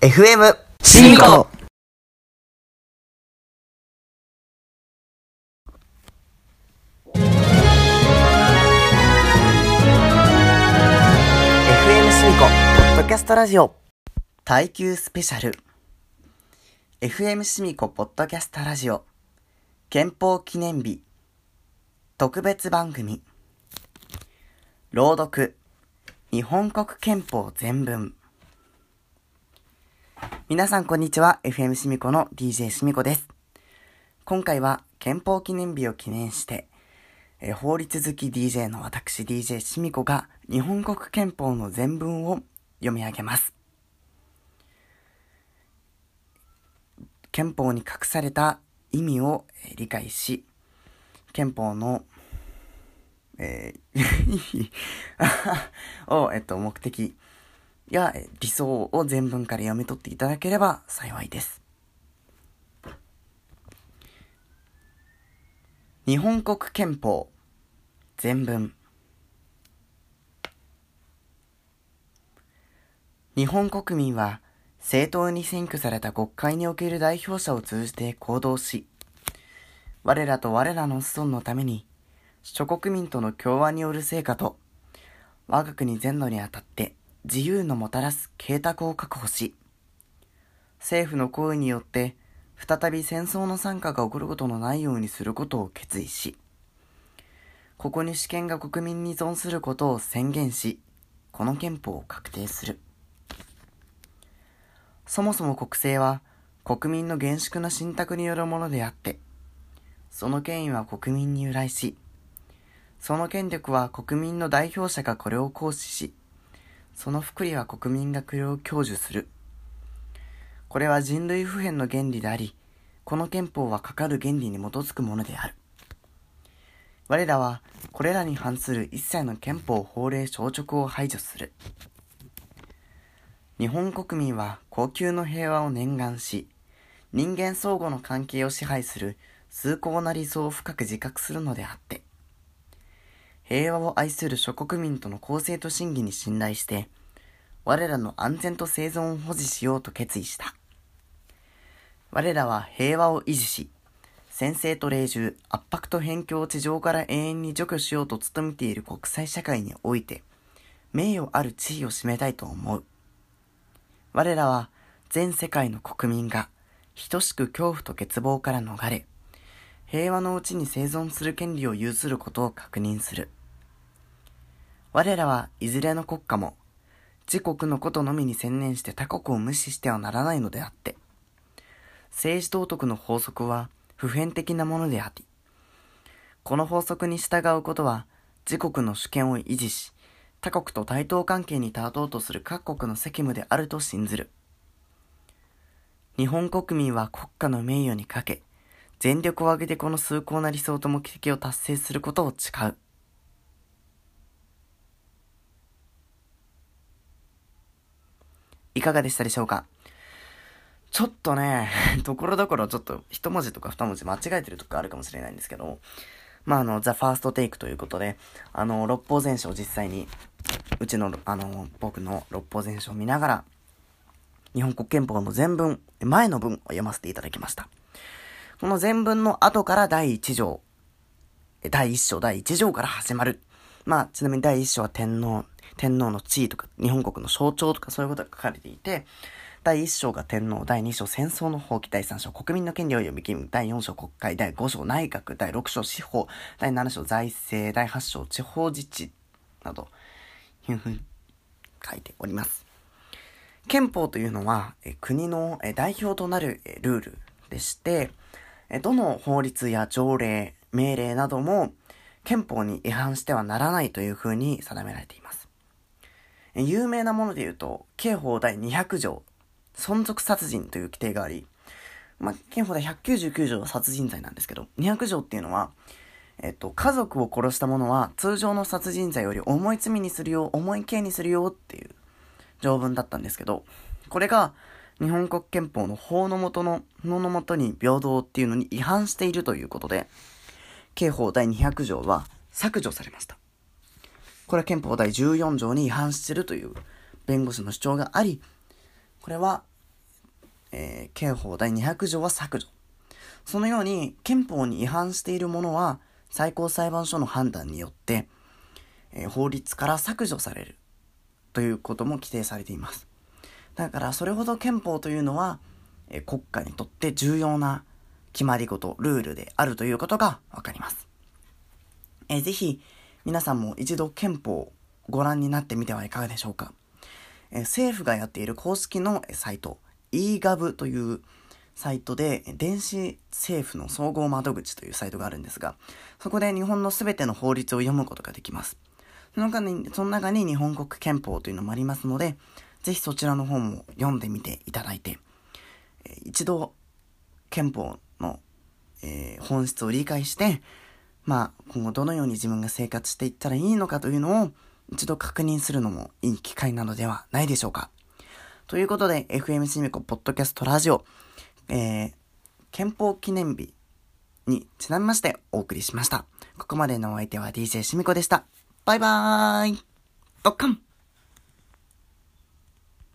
FM シミコシミコポッドキャストラジオ。耐久スペシャル。FM シミコポッドキャストラジオ。憲法記念日。特別番組。朗読。日本国憲法全文皆さんこんにちは FM シミコの DJ シミコです今回は憲法記念日を記念してえ法律好き DJ の私 DJ シミコが日本国憲法の全文を読み上げます。憲法に隠された意味を理解し、憲法の、えー を、えっと、目的や理想を全文から読み取っていただければ幸いです。日本国憲法全文日本国民は正当に選挙された国会における代表者を通じて行動し、我らと我らの子孫のために、諸国民との共和による成果と、我が国全土にあたって自由のもたらす計画を確保し、政府の行為によって再び戦争の参加が起こることのないようにすることを決意し、ここに主権が国民に依存することを宣言し、この憲法を確定する。そもそも国政は国民の厳粛な信託によるものであって、その権威は国民に由来し、その権力は国民の代表者がこれを行使し、その福利は国民がこれを享受する。これは人類普遍の原理であり、この憲法はかかる原理に基づくものである。我らはこれらに反する一切の憲法法令消直を排除する。日本国民は高級の平和を念願し、人間相互の関係を支配する崇高な理想を深く自覚するのであって、平和を愛する諸国民との公正と真偽に信頼して、我らの安全と生存を保持しようと決意した。我らは平和を維持し、先制と霊獣、圧迫と辺境を地上から永遠に除去しようと努めている国際社会において、名誉ある地位を占めたいと思う。我らは全世界の国民が等しく恐怖と欠乏から逃れ、平和のうちに生存する権利を有することを確認する。我らはいずれの国家も自国のことのみに専念して他国を無視してはならないのであって、政治道徳の法則は普遍的なものであり、この法則に従うことは自国の主権を維持し、他国と対等関係に立とうとする各国の責務であると信ずる。日本国民は国家の名誉にかけ、全力を挙げてこの崇高な理想と目的を達成することを誓う。いかがでしたでしょうか？ちょっとね、ところどころちょっと一文字とか二文字間違えてるとこあるかもしれないんですけど、まあ、あの、ザ・ファーストテイクということで、あの、六法全書を実際に、うちの、あの、僕の六法全書を見ながら、日本国憲法の全文、前の文を読ませていただきました。この全文の後から第一条、第一章、第一条から始まる。まあ、ちなみに第一章は天皇、天皇の地位とか、日本国の象徴とかそういうことが書かれていて、第1章が天皇、第2章戦争の放棄、第3章国民の権利を読み義務、第4章国会、第5章内閣、第6章司法、第7章財政、第8章地方自治など、いうふうに書いております。憲法というのは、え国のえ代表となるえルールでして、えどの法律や条例、命令なども憲法に違反してはならないというふうに定められています。有名なもので言うと、刑法第200条存続殺人という規定があり、まあ、憲法で199条は殺人罪なんですけど、200条っていうのは、えっと、家族を殺した者は通常の殺人罪より重い罪にするよ、重い刑にするよっていう条文だったんですけど、これが日本国憲法の法の下の、法の下に平等っていうのに違反しているということで、刑法第200条は削除されました。これは憲法第14条に違反してるという弁護士の主張があり、これはえー、刑法第200条は削除。そのように憲法に違反しているものは最高裁判所の判断によって、えー、法律から削除されるということも規定されています。だからそれほど憲法というのは、えー、国家にとって重要な決まり事、ルールであるということがわかります。えー、ぜひ皆さんも一度憲法をご覧になってみてはいかがでしょうか？え、政府がやっている公式のサイト、eGov というサイトで、電子政府の総合窓口というサイトがあるんですが、そこで日本のすべての法律を読むことができます。その中に、その中に日本国憲法というのもありますので、ぜひそちらの方も読んでみていただいて、一度憲法の、えー、本質を理解して、まあ、今後どのように自分が生活していったらいいのかというのを一度確認するのもいい機会なのではないでしょうか。ということで、FM シミコポッドキャストラジオ、えー、憲法記念日にちなみましてお送りしました。ここまでのお相手は DJ シミコでした。バイバーイドッカン